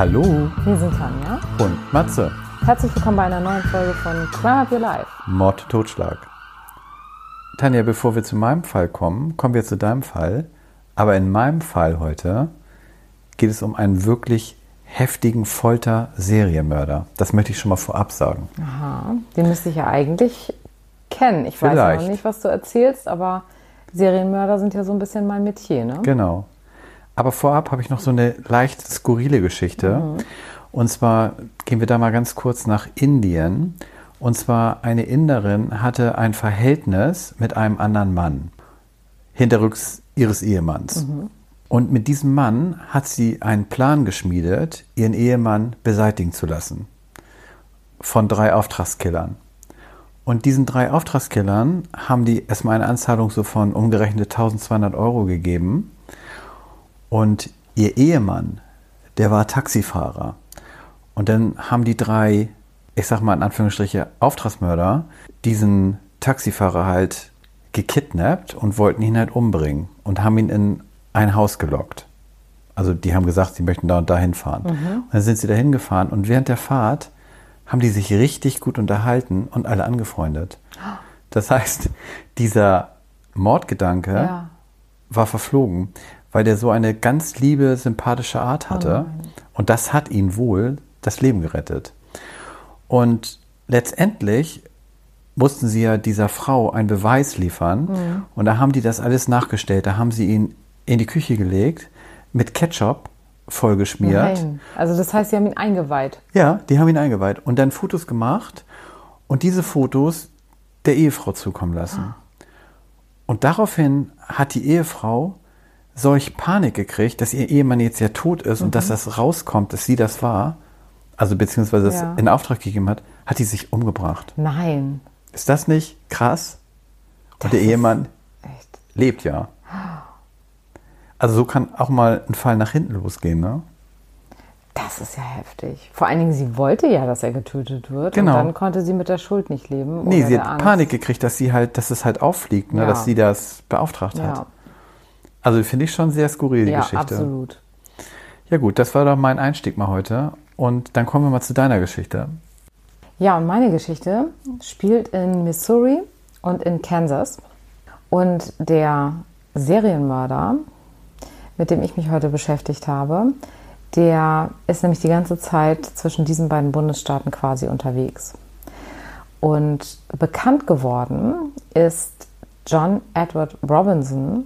Hallo Wir sind Tanja. und Matze. Herzlich willkommen bei einer neuen Folge von Crime Up Your Life. Mord, Totschlag. Tanja, bevor wir zu meinem Fall kommen, kommen wir zu deinem Fall. Aber in meinem Fall heute geht es um einen wirklich heftigen Folter-Serienmörder. Das möchte ich schon mal vorab sagen. Aha, den müsste ich ja eigentlich kennen. Ich weiß ja noch nicht, was du erzählst, aber Serienmörder sind ja so ein bisschen mein Metier, ne? Genau. Aber vorab habe ich noch so eine leicht skurrile Geschichte. Und zwar gehen wir da mal ganz kurz nach Indien. Und zwar eine Inderin hatte ein Verhältnis mit einem anderen Mann. Hinterrücks ihres Ehemanns. Und mit diesem Mann hat sie einen Plan geschmiedet, ihren Ehemann beseitigen zu lassen. Von drei Auftragskillern. Und diesen drei Auftragskillern haben die erstmal eine Anzahlung so von umgerechnet 1200 Euro gegeben. Und ihr Ehemann, der war Taxifahrer. Und dann haben die drei, ich sag mal in Anführungsstriche, Auftragsmörder, diesen Taxifahrer halt gekidnappt und wollten ihn halt umbringen und haben ihn in ein Haus gelockt. Also die haben gesagt, sie möchten da und da hinfahren. Und dann sind sie da hingefahren und während der Fahrt haben die sich richtig gut unterhalten und alle angefreundet. Das heißt, dieser Mordgedanke Ja. war verflogen, weil der so eine ganz liebe, sympathische Art hatte. und das hat ihn wohl das Leben gerettet. Und letztendlich mussten sie ja dieser Frau einen Beweis liefern. Und da haben die das alles nachgestellt. Da haben sie ihn in die Küche gelegt, mit Ketchup vollgeschmiert. Nein. Also das heißt, sie haben ihn eingeweiht. Ja, die haben ihn eingeweiht und dann Fotos gemacht und diese Fotos der Ehefrau zukommen lassen. Und daraufhin hat die Ehefrau solch Panik gekriegt, dass ihr Ehemann jetzt ja tot ist und dass das rauskommt, dass sie das war, also beziehungsweise es Ja. in Auftrag gegeben hat, hat die sich umgebracht. Nein. Ist das nicht krass? Und Das der Ehemann lebt ja. Also so kann auch mal ein Fall nach hinten losgehen, ne? Das ist ja heftig. Vor allen Dingen, sie wollte ja, dass er getötet wird. Genau. Und dann konnte sie mit der Schuld nicht leben. Nee, sie hat Angst. Panik gekriegt, dass sie halt, dass es halt auffliegt, ne, Ja. dass sie das beauftragt Ja, hat. Also finde ich schon sehr skurril, die ja Geschichte. absolut. Ja gut, das war doch mein Einstieg mal heute. Und dann kommen wir mal zu deiner Geschichte. Ja, und meine Geschichte spielt in Missouri und in Kansas. Und der Serienmörder, mit dem ich mich heute beschäftigt habe, der ist nämlich die ganze Zeit zwischen diesen beiden Bundesstaaten quasi unterwegs. Und bekannt geworden ist John Edward Robinson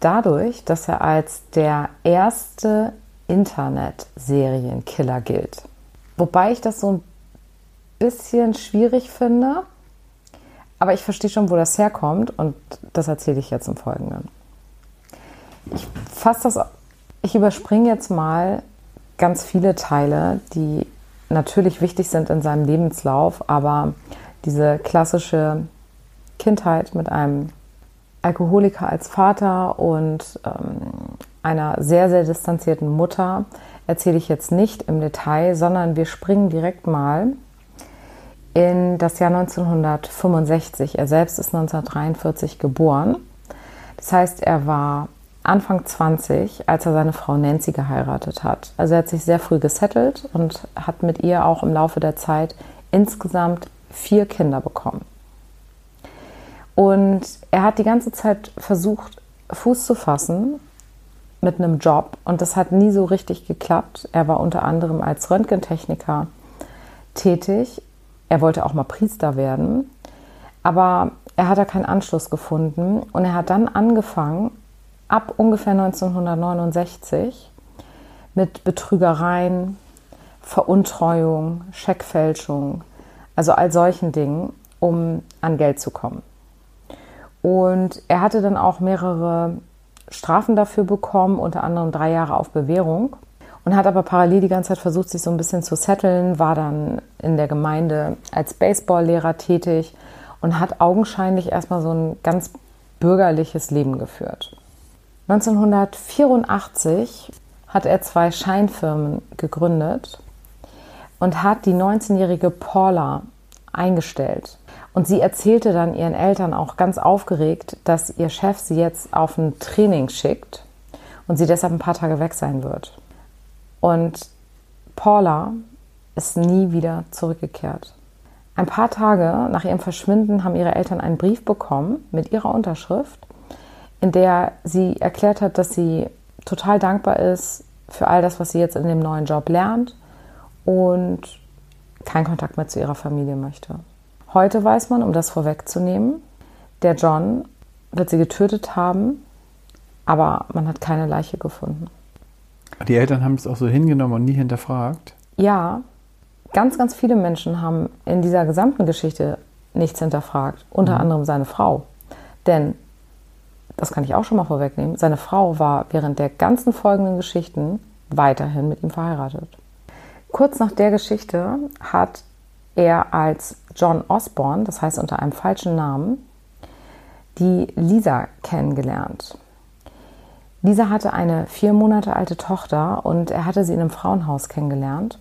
dadurch, dass er als der erste Internet-Serienkiller gilt. Wobei ich das so ein bisschen schwierig finde, aber ich verstehe schon, wo das herkommt und das erzähle ich jetzt im Folgenden. Ich fasse das, ich überspringe jetzt mal ganz viele Teile, die natürlich wichtig sind in seinem Lebenslauf, aber diese klassische Kindheit mit einem Alkoholiker als Vater und ähm, einer sehr, sehr distanzierten Mutter erzähle ich jetzt nicht im Detail, sondern wir springen direkt mal in das Jahr 1965. Er selbst ist 1943 geboren. Das heißt, er war Anfang 20, als er seine Frau Nancy geheiratet hat. Also er hat sich sehr früh gesettelt und hat mit ihr auch im Laufe der Zeit insgesamt vier Kinder bekommen. Und er hat die ganze Zeit versucht, Fuß zu fassen mit einem Job und das hat nie so richtig geklappt. Er war unter anderem als Röntgentechniker tätig. Er wollte auch mal Priester werden, aber er hat da keinen Anschluss gefunden und er hat dann angefangen, ab ungefähr 1969 mit Betrügereien, Veruntreuung, Scheckfälschung, also all solchen Dingen, um an Geld zu kommen. Und er hatte dann auch mehrere Strafen dafür bekommen, unter anderem drei Jahre auf Bewährung. Und hat aber parallel die ganze Zeit versucht, sich so ein bisschen zu setteln, war dann in der Gemeinde als Baseballlehrer tätig und hat augenscheinlich erstmal so ein ganz bürgerliches Leben geführt. 1984 hat er zwei Scheinfirmen gegründet und hat die 19-jährige Paula eingestellt. Und sie erzählte dann ihren Eltern auch ganz aufgeregt, dass ihr Chef sie jetzt auf ein Training schickt und sie deshalb ein paar Tage weg sein wird. Und Paula ist nie wieder zurückgekehrt. Ein paar Tage nach ihrem Verschwinden haben ihre Eltern einen Brief bekommen mit ihrer Unterschrift, in der sie erklärt hat, dass sie total dankbar ist für all das, was sie jetzt in dem neuen Job lernt und keinen Kontakt mehr zu ihrer Familie möchte. Heute weiß man, um das vorwegzunehmen, der John wird sie getötet haben, aber man hat keine Leiche gefunden. Die Eltern haben es auch so hingenommen und nie hinterfragt? Ja, ganz, ganz viele Menschen haben in dieser gesamten Geschichte nichts hinterfragt, unter mhm. anderem seine Frau. Denn, das kann ich auch schon mal vorwegnehmen, seine Frau war während der ganzen folgenden Geschichten weiterhin mit ihm verheiratet. Kurz nach der Geschichte hat er als John Osborne, das heißt unter einem falschen Namen, die Lisa kennengelernt. Lisa hatte eine vier Monate alte Tochter und er hatte sie in einem Frauenhaus kennengelernt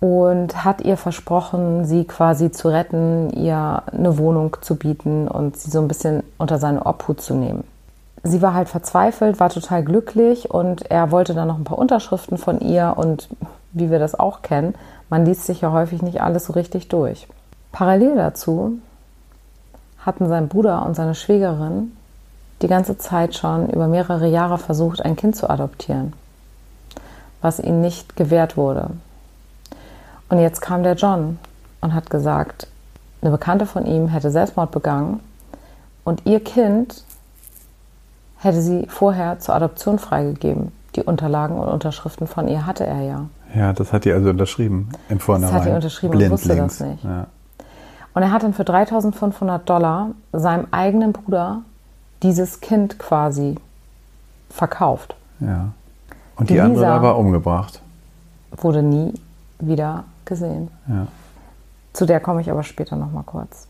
und hat ihr versprochen, sie quasi zu retten, ihr eine Wohnung zu bieten und sie so ein bisschen unter seine Obhut zu nehmen. Sie war halt verzweifelt, war total glücklich und er wollte dann noch ein paar Unterschriften von ihr und wie wir das auch kennen, man liest sich ja häufig nicht alles so richtig durch. Parallel dazu hatten sein Bruder und seine Schwägerin die ganze Zeit schon über mehrere Jahre versucht, ein Kind zu adoptieren, was ihnen nicht gewährt wurde. Und jetzt kam der John und hat gesagt, eine Bekannte von ihm hätte Selbstmord begangen und ihr Kind hätte sie vorher zur Adoption freigegeben. Die Unterlagen und Unterschriften von ihr hatte er ja. Ja, das hat die also unterschrieben im Vornherein. Das hat die unterschrieben und wusste links. das nicht. Ja. Und er hat dann für 3500 Dollar seinem eigenen Bruder dieses Kind quasi verkauft. Ja. Und die, die andere aber umgebracht. Wurde nie wieder gesehen. Ja. Zu der komme ich aber später noch mal kurz.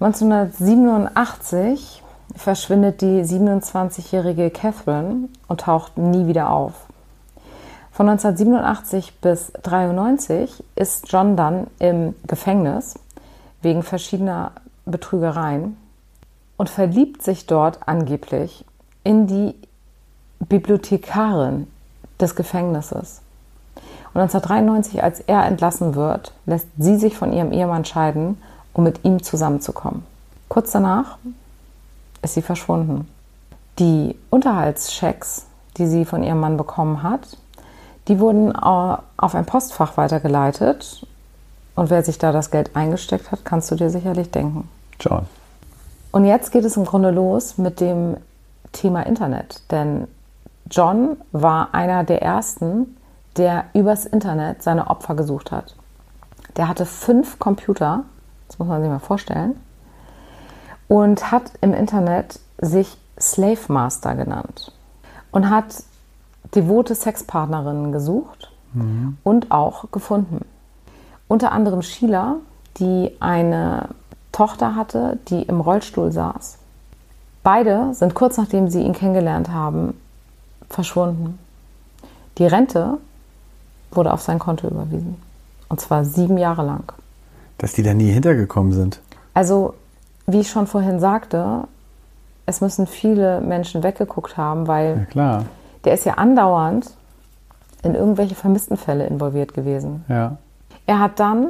1987 verschwindet die 27-jährige Catherine und taucht nie wieder auf. Von 1987 bis 1993 ist John dann im Gefängnis wegen verschiedener Betrügereien und verliebt sich dort angeblich in die Bibliothekarin des Gefängnisses. Und 1993, als er entlassen wird, lässt sie sich von ihrem Ehemann scheiden, um mit ihm zusammenzukommen. Kurz danach ist sie verschwunden. Die Unterhaltschecks, die sie von ihrem Mann bekommen hat, die wurden äh, auf ein Postfach weitergeleitet. Und wer sich da das Geld eingesteckt hat, kannst du dir sicherlich denken. John. Und jetzt geht es im Grunde los mit dem Thema Internet. Denn John war einer der ersten, der übers Internet seine Opfer gesucht hat. Der hatte fünf Computer, das muss man sich mal vorstellen, und hat im Internet sich Slave Master genannt und hat devote Sexpartnerinnen gesucht mhm. und auch gefunden. Unter anderem Sheila, die eine Tochter hatte, die im Rollstuhl saß. Beide sind kurz nachdem sie ihn kennengelernt haben, verschwunden. Die Rente wurde auf sein Konto überwiesen. Und zwar sieben Jahre lang. Dass die da nie hintergekommen sind. Also, wie ich schon vorhin sagte, es müssen viele Menschen weggeguckt haben, weil ja, der ist ja andauernd in irgendwelche vermissten Fälle involviert gewesen. Ja. Er hat dann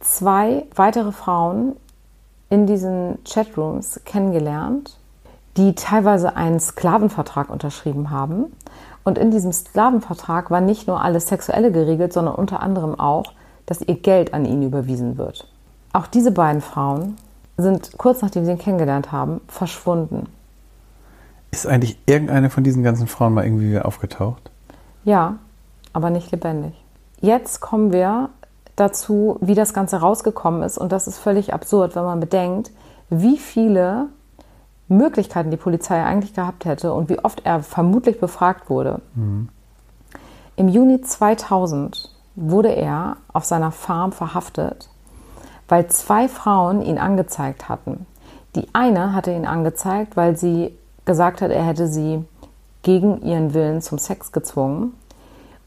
zwei weitere Frauen in diesen Chatrooms kennengelernt, die teilweise einen Sklavenvertrag unterschrieben haben und in diesem Sklavenvertrag war nicht nur alles Sexuelle geregelt, sondern unter anderem auch, dass ihr Geld an ihn überwiesen wird. Auch diese beiden Frauen sind kurz nachdem sie ihn kennengelernt haben, verschwunden. Ist eigentlich irgendeine von diesen ganzen Frauen mal irgendwie wieder aufgetaucht? Ja, aber nicht lebendig. Jetzt kommen wir dazu, wie das Ganze rausgekommen ist. Und das ist völlig absurd, wenn man bedenkt, wie viele Möglichkeiten die Polizei eigentlich gehabt hätte und wie oft er vermutlich befragt wurde. Mhm. Im Juni 2000 wurde er auf seiner Farm verhaftet, weil zwei Frauen ihn angezeigt hatten. Die eine hatte ihn angezeigt, weil sie gesagt hat, er hätte sie gegen ihren Willen zum Sex gezwungen.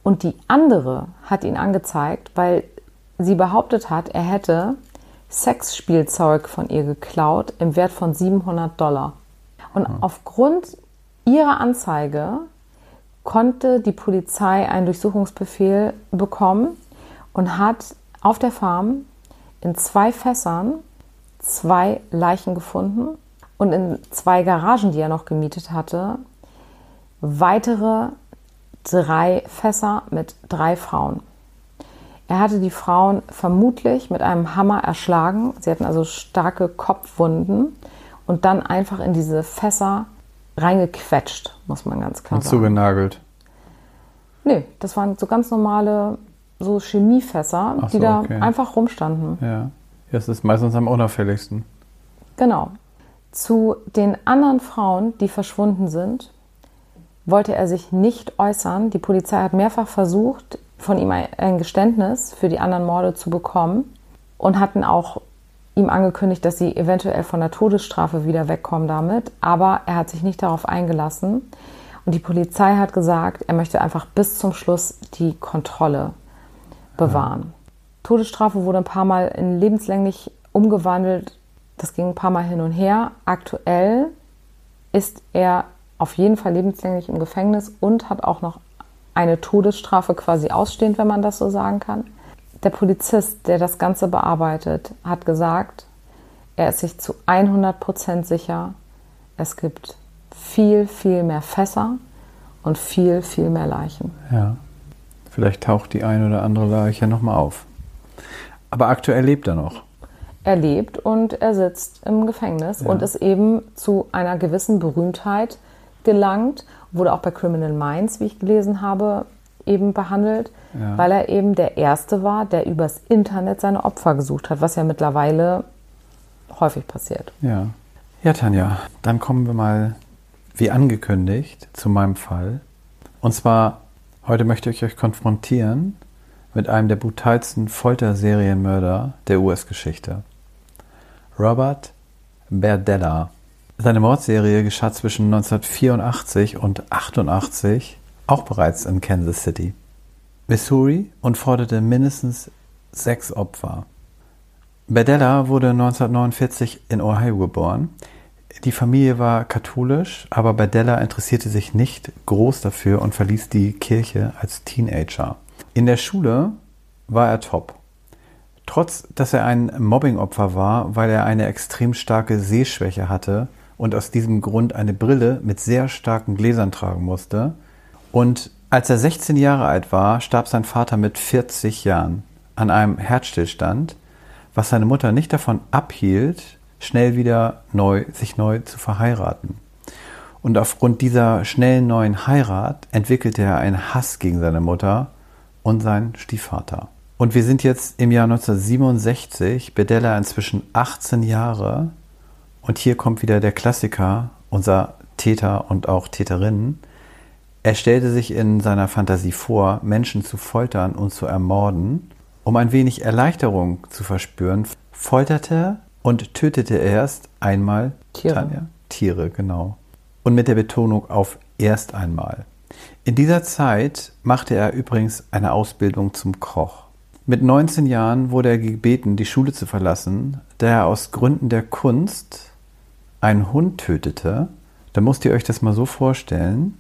Und die andere hat ihn angezeigt, weil sie behauptet hat, er hätte Sexspielzeug von ihr geklaut im Wert von 700 Dollar. Und mhm. aufgrund ihrer Anzeige konnte die Polizei einen Durchsuchungsbefehl bekommen und hat auf der Farm in zwei Fässern zwei Leichen gefunden und in zwei Garagen, die er noch gemietet hatte, weitere drei Fässer mit drei Frauen. Er hatte die Frauen vermutlich mit einem Hammer erschlagen. Sie hatten also starke Kopfwunden und dann einfach in diese Fässer reingequetscht, muss man ganz klar Und sagen. zugenagelt. Nee, das waren so ganz normale so Chemiefässer, Ach die so, da okay. einfach rumstanden. Ja. Das ist meistens am unauffälligsten. Genau. Zu den anderen Frauen, die verschwunden sind, wollte er sich nicht äußern. Die Polizei hat mehrfach versucht, von ihm ein Geständnis für die anderen Morde zu bekommen und hatten auch ihm angekündigt, dass sie eventuell von der Todesstrafe wieder wegkommen damit. Aber er hat sich nicht darauf eingelassen. Und die Polizei hat gesagt, er möchte einfach bis zum Schluss die Kontrolle bewahren. Todesstrafe wurde ein paar Mal in lebenslänglich umgewandelt. Das ging ein paar Mal hin und her. Aktuell ist er auf jeden Fall lebenslänglich im Gefängnis und hat auch noch eine Todesstrafe quasi ausstehend, wenn man das so sagen kann. Der Polizist, der das Ganze bearbeitet, hat gesagt, er ist sich zu 100 Prozent sicher, es gibt viel, viel mehr Fässer und viel, viel mehr Leichen. Ja. Vielleicht taucht die ein oder andere Leiche nochmal auf. Aber aktuell lebt er noch. Er lebt und er sitzt im Gefängnis und ist eben zu einer gewissen Berühmtheit gelangt, wurde auch bei Criminal Minds, wie ich gelesen habe, eben behandelt, Ja. weil er eben der Erste war, der übers Internet seine Opfer gesucht hat, was ja mittlerweile häufig passiert. Ja. Ja, Tanja, dann kommen wir mal, wie angekündigt, zu meinem Fall. Und zwar, heute möchte ich euch konfrontieren mit einem der brutalsten Folterserienmörder der US-Geschichte. Robert Berdella. Seine Mordserie geschah zwischen 1984 und 88, auch bereits in Kansas City, Missouri und forderte mindestens sechs Opfer. Berdella wurde 1949 in Ohio geboren. Die Familie war katholisch, aber Berdella interessierte sich nicht groß dafür und verließ die Kirche als Teenager. In der Schule war er top. Trotz, dass er ein Mobbingopfer war, weil er eine extrem starke Sehschwäche hatte und aus diesem Grund eine Brille mit sehr starken Gläsern tragen musste. Und als er 16 Jahre alt war, starb sein Vater mit 40 Jahren an einem Herzstillstand, was seine Mutter nicht davon abhielt, schnell wieder neu, sich neu zu verheiraten. Und aufgrund dieser schnellen neuen Heirat entwickelte er einen Hass gegen seine Mutter und seinen Stiefvater. Und wir sind jetzt im Jahr 1967, Bedella inzwischen 18 Jahre. Und hier kommt wieder der Klassiker, unser Täter und auch Täterinnen. Er stellte sich in seiner Fantasie vor, Menschen zu foltern und zu ermorden. Um ein wenig Erleichterung zu verspüren, folterte und tötete er erst einmal Tiere. Tanja, Tiere, genau. Und mit der Betonung auf erst einmal. In dieser Zeit machte er übrigens eine Ausbildung zum Koch. Mit 19 Jahren wurde er gebeten, die Schule zu verlassen, da er aus Gründen der Kunst einen Hund tötete. Da musst ihr euch das mal so vorstellen.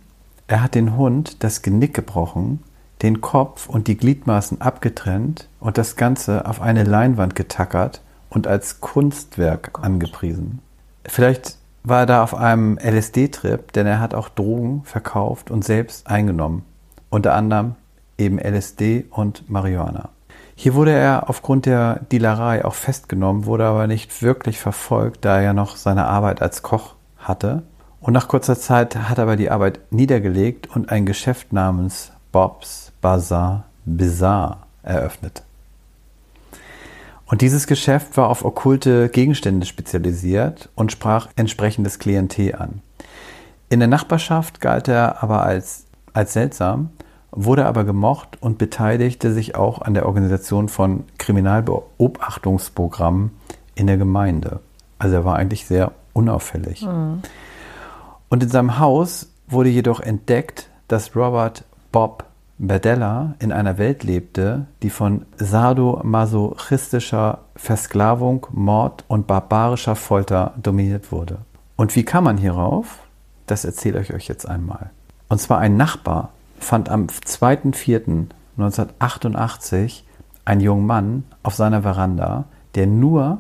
Er hat den Hund das Genick gebrochen, den Kopf und die Gliedmaßen abgetrennt und das Ganze auf eine Leinwand getackert und als Kunstwerk angepriesen. Vielleicht war er da auf einem LSD-Trip, denn er hat auch Drogen verkauft und selbst eingenommen. Unter anderem eben LSD und Marihuana. Hier wurde er aufgrund der Dealerei auch festgenommen, wurde aber nicht wirklich verfolgt, da er ja noch seine Arbeit als Koch hatte. Und nach kurzer Zeit hat er aber die Arbeit niedergelegt und ein Geschäft namens Bob's Bazaar Bizarre eröffnet. Und dieses Geschäft war auf okkulte Gegenstände spezialisiert und sprach entsprechendes Klientel an. In der Nachbarschaft galt er aber als, als seltsam, wurde aber gemocht und beteiligte sich auch an der Organisation von Kriminalbeobachtungsprogrammen in der Gemeinde. Also er war eigentlich sehr unauffällig. Und in seinem Haus wurde jedoch entdeckt, dass Robert Bob Berdella in einer Welt lebte, die von sadomasochistischer Versklavung, Mord und barbarischer Folter dominiert wurde. Und wie kam man hierauf? Das erzähle ich euch jetzt einmal. Und zwar ein Nachbar fand am 2.4.1988 einen jungen Mann auf seiner Veranda, der nur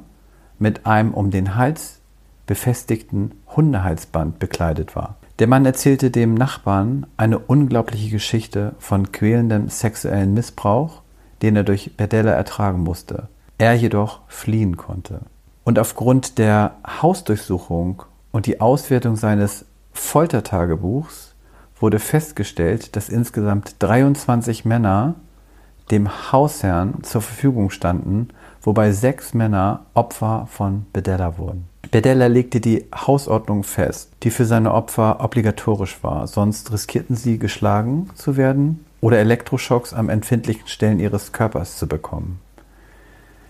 mit einem um den Hals befestigten Hundehalsband bekleidet war. Der Mann erzählte dem Nachbarn eine unglaubliche Geschichte von quälendem sexuellen Missbrauch, den er durch Berdella ertragen musste. Er jedoch fliehen konnte. Und aufgrund der Hausdurchsuchung und die Auswertung seines Foltertagebuchs wurde festgestellt, dass insgesamt 23 Männer dem Hausherrn zur Verfügung standen, wobei sechs Männer Opfer von Bedella wurden. Bedella legte die Hausordnung fest, die für seine Opfer obligatorisch war, sonst riskierten sie geschlagen zu werden oder Elektroschocks am empfindlichen Stellen ihres Körpers zu bekommen.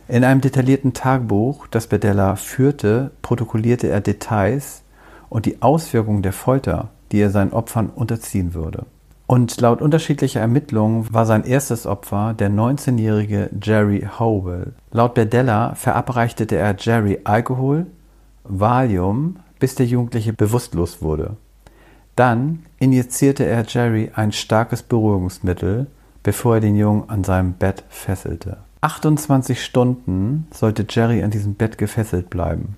In einem detaillierten Tagebuch, das Bedella führte, protokollierte er Details und die Auswirkungen der Folter, die er seinen Opfern unterziehen würde. Und laut unterschiedlicher Ermittlungen war sein erstes Opfer der 19-jährige Jerry Howell. Laut Berdella verabreichte er Jerry Alkohol, Valium, bis der Jugendliche bewusstlos wurde. Dann injizierte er Jerry ein starkes Beruhigungsmittel, bevor er den Jungen an seinem Bett fesselte. 28 Stunden sollte Jerry an diesem Bett gefesselt bleiben.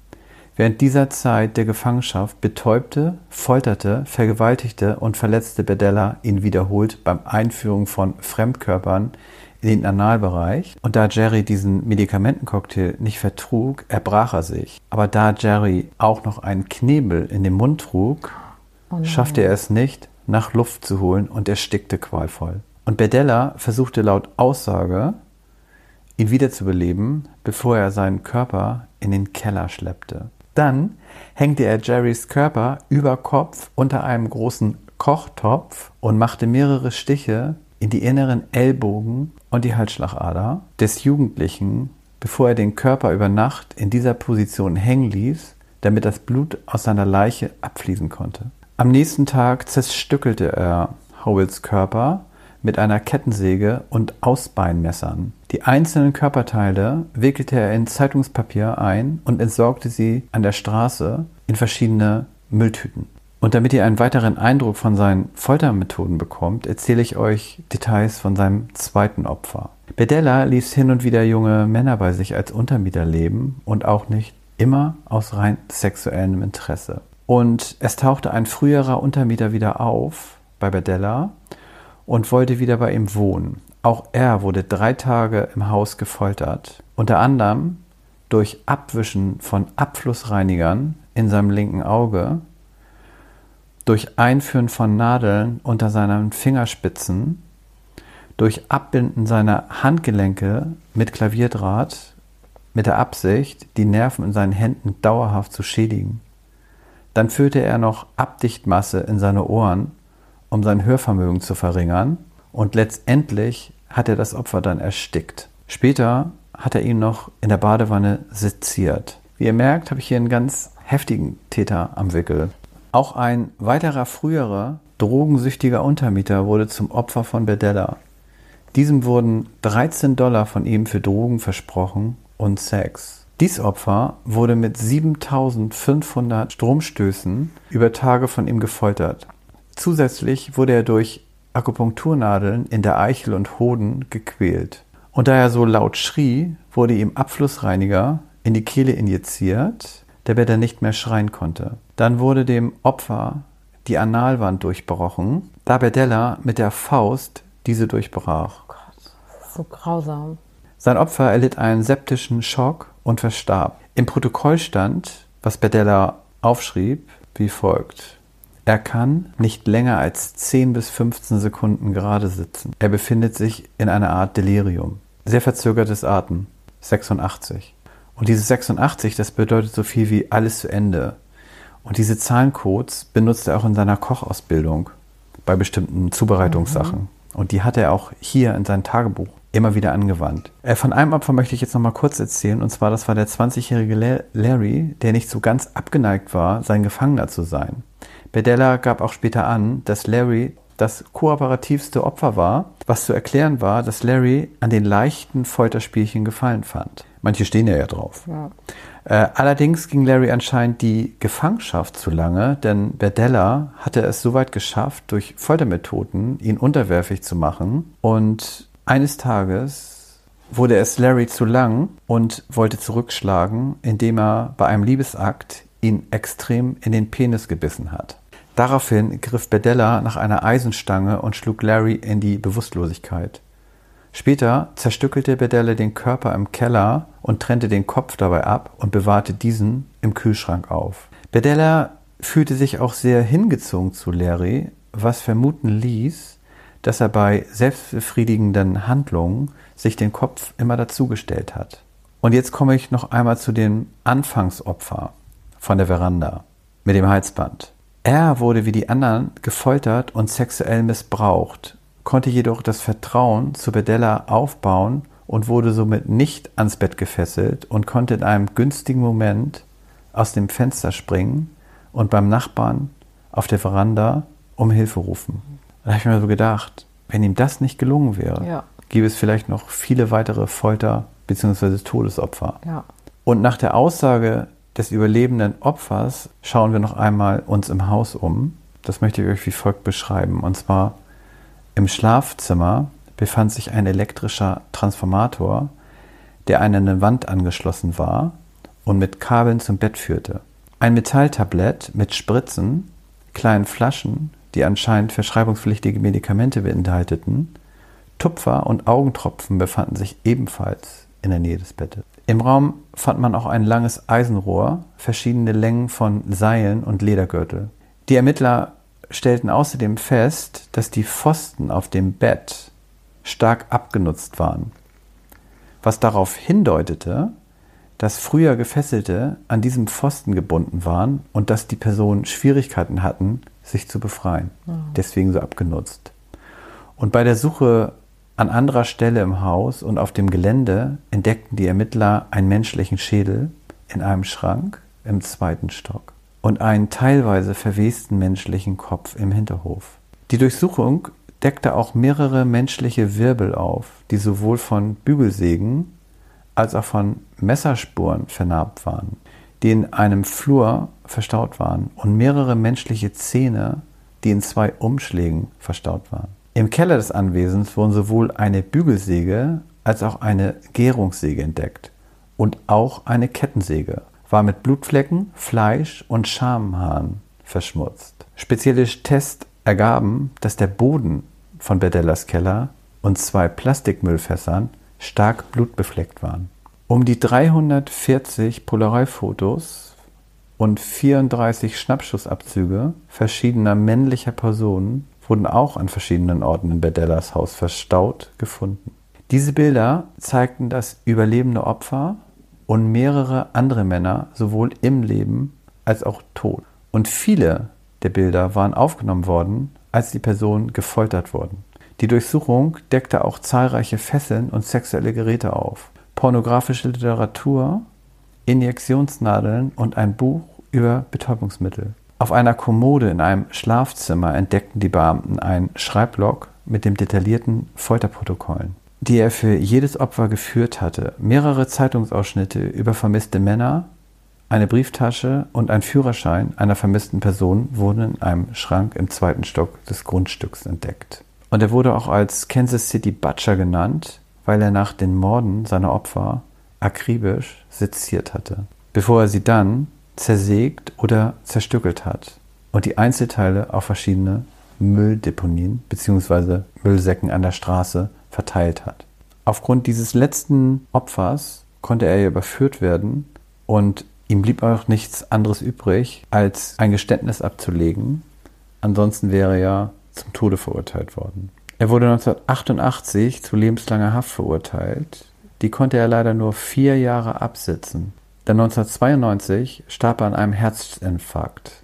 Während dieser Zeit der Gefangenschaft betäubte, folterte, vergewaltigte und verletzte Bedella ihn wiederholt beim Einführen von Fremdkörpern in den Analbereich. Und da Jerry diesen Medikamentencocktail nicht vertrug, erbrach er sich. Aber da Jerry auch noch einen Knebel in den Mund trug, oh schaffte er es nicht, nach Luft zu holen und erstickte qualvoll. Und Bedella versuchte laut Aussage, ihn wiederzubeleben, bevor er seinen Körper in den Keller schleppte. Dann hängte er Jerrys Körper über Kopf unter einem großen Kochtopf und machte mehrere Stiche in die inneren Ellbogen und die Halsschlagader des Jugendlichen, bevor er den Körper über Nacht in dieser Position hängen ließ, damit das Blut aus seiner Leiche abfließen konnte. Am nächsten Tag zerstückelte er Howells Körper mit einer Kettensäge und Ausbeinmessern. Die einzelnen Körperteile wickelte er in Zeitungspapier ein und entsorgte sie an der Straße in verschiedene Mülltüten. Und damit ihr einen weiteren Eindruck von seinen Foltermethoden bekommt, erzähle ich euch Details von seinem zweiten Opfer. Bedella ließ hin und wieder junge Männer bei sich als Untermieter leben und auch nicht immer aus rein sexuellem Interesse. Und es tauchte ein früherer Untermieter wieder auf bei Bedella und wollte wieder bei ihm wohnen. Auch er wurde drei Tage im Haus gefoltert, unter anderem durch Abwischen von Abflussreinigern in seinem linken Auge, durch Einführen von Nadeln unter seinen Fingerspitzen, durch Abbinden seiner Handgelenke mit Klavierdraht mit der Absicht, die Nerven in seinen Händen dauerhaft zu schädigen. Dann führte er noch Abdichtmasse in seine Ohren um sein Hörvermögen zu verringern. Und letztendlich hat er das Opfer dann erstickt. Später hat er ihn noch in der Badewanne seziert. Wie ihr merkt, habe ich hier einen ganz heftigen Täter am Wickel. Auch ein weiterer früherer drogensüchtiger Untermieter wurde zum Opfer von Bedella. Diesem wurden 13 Dollar von ihm für Drogen versprochen und Sex. Dies Opfer wurde mit 7500 Stromstößen über Tage von ihm gefoltert. Zusätzlich wurde er durch Akupunkturnadeln in der Eichel und Hoden gequält. Und da er so laut schrie, wurde ihm Abflussreiniger in die Kehle injiziert, damit er nicht mehr schreien konnte. Dann wurde dem Opfer die Analwand durchbrochen, da Berdella mit der Faust diese durchbrach. Oh Gott, das ist so grausam. Sein Opfer erlitt einen septischen Schock und verstarb. Im Protokoll stand, was Berdella aufschrieb, wie folgt. Er kann nicht länger als 10 bis 15 Sekunden gerade sitzen. Er befindet sich in einer Art Delirium. Sehr verzögertes Atmen. 86. Und dieses 86, das bedeutet so viel wie alles zu Ende. Und diese Zahlencodes benutzt er auch in seiner Kochausbildung bei bestimmten Zubereitungssachen. Mhm. Und die hat er auch hier in seinem Tagebuch immer wieder angewandt. Äh, von einem Opfer möchte ich jetzt noch mal kurz erzählen. Und zwar, das war der 20-jährige Larry, der nicht so ganz abgeneigt war, sein Gefangener zu sein. Bedella gab auch später an, dass Larry das kooperativste Opfer war, was zu erklären war, dass Larry an den leichten Folterspielchen gefallen fand. Manche stehen ja, ja drauf. Ja. Äh, allerdings ging Larry anscheinend die Gefangenschaft zu lange, denn Berdella hatte es soweit geschafft, durch Foltermethoden ihn unterwerfig zu machen. Und eines Tages wurde es Larry zu lang und wollte zurückschlagen, indem er bei einem Liebesakt ihn extrem in den Penis gebissen hat. Daraufhin griff Berdella nach einer Eisenstange und schlug Larry in die Bewusstlosigkeit. Später zerstückelte Bedelle den Körper im Keller und trennte den Kopf dabei ab und bewahrte diesen im Kühlschrank auf. Bedella fühlte sich auch sehr hingezogen zu Larry, was vermuten ließ, dass er bei selbstbefriedigenden Handlungen sich den Kopf immer dazugestellt hat. Und jetzt komme ich noch einmal zu dem Anfangsopfer von der Veranda mit dem Halsband. Er wurde wie die anderen gefoltert und sexuell missbraucht konnte jedoch das Vertrauen zu Bedella aufbauen und wurde somit nicht ans Bett gefesselt und konnte in einem günstigen Moment aus dem Fenster springen und beim Nachbarn auf der Veranda um Hilfe rufen. Da habe ich mir so gedacht, wenn ihm das nicht gelungen wäre, Ja. gäbe es vielleicht noch viele weitere Folter- bzw. Todesopfer. Ja. Und nach der Aussage des überlebenden Opfers schauen wir noch einmal uns im Haus um. Das möchte ich euch wie folgt beschreiben. Und zwar im Schlafzimmer befand sich ein elektrischer Transformator, der an eine Wand angeschlossen war und mit Kabeln zum Bett führte. Ein Metalltablett mit Spritzen, kleinen Flaschen, die anscheinend verschreibungspflichtige Medikamente beinhalteten, Tupfer und Augentropfen befanden sich ebenfalls in der Nähe des Bettes. Im Raum fand man auch ein langes Eisenrohr, verschiedene Längen von Seilen und Ledergürtel. Die Ermittler stellten außerdem fest, dass die Pfosten auf dem Bett stark abgenutzt waren, was darauf hindeutete, dass früher Gefesselte an diesem Pfosten gebunden waren und dass die Personen Schwierigkeiten hatten, sich zu befreien. Deswegen so abgenutzt. Und bei der Suche an anderer Stelle im Haus und auf dem Gelände entdeckten die Ermittler einen menschlichen Schädel in einem Schrank im zweiten Stock und einen teilweise verwesten menschlichen Kopf im Hinterhof. Die Durchsuchung deckte auch mehrere menschliche Wirbel auf, die sowohl von Bügelsägen als auch von Messerspuren vernarbt waren, die in einem Flur verstaut waren, und mehrere menschliche Zähne, die in zwei Umschlägen verstaut waren. Im Keller des Anwesens wurden sowohl eine Bügelsäge als auch eine Gärungssäge entdeckt und auch eine Kettensäge war mit Blutflecken, Fleisch und Schamhaaren verschmutzt. Spezielle Tests ergaben, dass der Boden von Bedellas Keller und zwei Plastikmüllfässern stark blutbefleckt waren. Um die 340 Polaroid-Fotos und 34 Schnappschussabzüge verschiedener männlicher Personen wurden auch an verschiedenen Orten in Bedellas Haus verstaut gefunden. Diese Bilder zeigten das überlebende Opfer und mehrere andere Männer sowohl im Leben als auch tot. Und viele der Bilder waren aufgenommen worden, als die Personen gefoltert wurden. Die Durchsuchung deckte auch zahlreiche Fesseln und sexuelle Geräte auf, pornografische Literatur, Injektionsnadeln und ein Buch über Betäubungsmittel. Auf einer Kommode in einem Schlafzimmer entdeckten die Beamten einen Schreibblock mit dem detaillierten Folterprotokollen, die er für jedes Opfer geführt hatte, mehrere Zeitungsausschnitte über vermisste Männer, eine Brieftasche und ein Führerschein einer vermissten Person wurden in einem Schrank im zweiten Stock des Grundstücks entdeckt. Und er wurde auch als Kansas City Butcher genannt, weil er nach den Morden seiner Opfer akribisch seziert hatte, bevor er sie dann zersägt oder zerstückelt hat und die Einzelteile auf verschiedene Mülldeponien bzw. Müllsäcken an der Straße verteilt hat. Aufgrund dieses letzten Opfers konnte er überführt werden und ihm blieb auch nichts anderes übrig, als ein Geständnis abzulegen. Ansonsten wäre er zum Tode verurteilt worden. Er wurde 1988 zu lebenslanger Haft verurteilt. Die konnte er leider nur vier Jahre absitzen. Denn 1992 starb er an einem Herzinfarkt.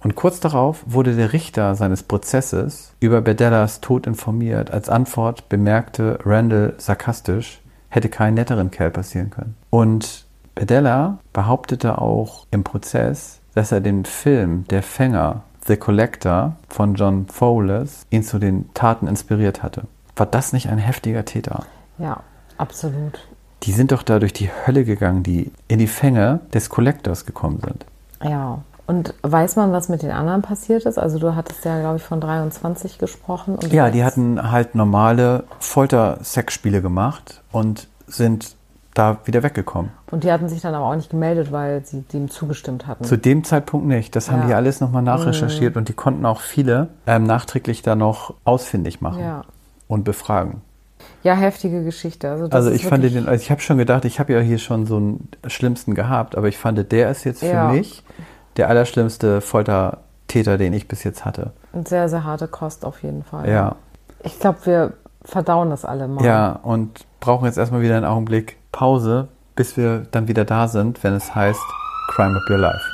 Und kurz darauf wurde der Richter seines Prozesses über Bedellas Tod informiert. Als Antwort bemerkte Randall sarkastisch, hätte keinen netteren Kerl passieren können. Und Bedella behauptete auch im Prozess, dass er den Film Der Fänger, The Collector von John Fowles, ihn zu den Taten inspiriert hatte. War das nicht ein heftiger Täter? Ja, absolut. Die sind doch da durch die Hölle gegangen, die in die Fänge des Collectors gekommen sind. Ja. Und weiß man, was mit den anderen passiert ist? Also du hattest ja, glaube ich, von 23 gesprochen. Und Ja, die hatten halt normale Folter-Sexspiele gemacht und sind da wieder weggekommen. Und die hatten sich dann aber auch nicht gemeldet, weil sie dem zugestimmt hatten. Zu dem Zeitpunkt nicht. Das haben Ja. Mhm. die alles nochmal nachrecherchiert und die konnten auch viele ähm, nachträglich da noch ausfindig machen Ja. und befragen. Ja, heftige Geschichte. Also, das Also ich fand den, also ich habe schon gedacht, ich habe ja hier schon so einen schlimmsten gehabt, aber ich fand, der ist jetzt für Ja. mich der allerschlimmste Foltertäter, den ich bis jetzt hatte. Und sehr, sehr harte Kost auf jeden Fall. Ja. Ich glaube, wir verdauen das alle mal. Ja, und brauchen jetzt erstmal wieder einen Augenblick Pause, bis wir dann wieder da sind, wenn es heißt Crime of Your Life.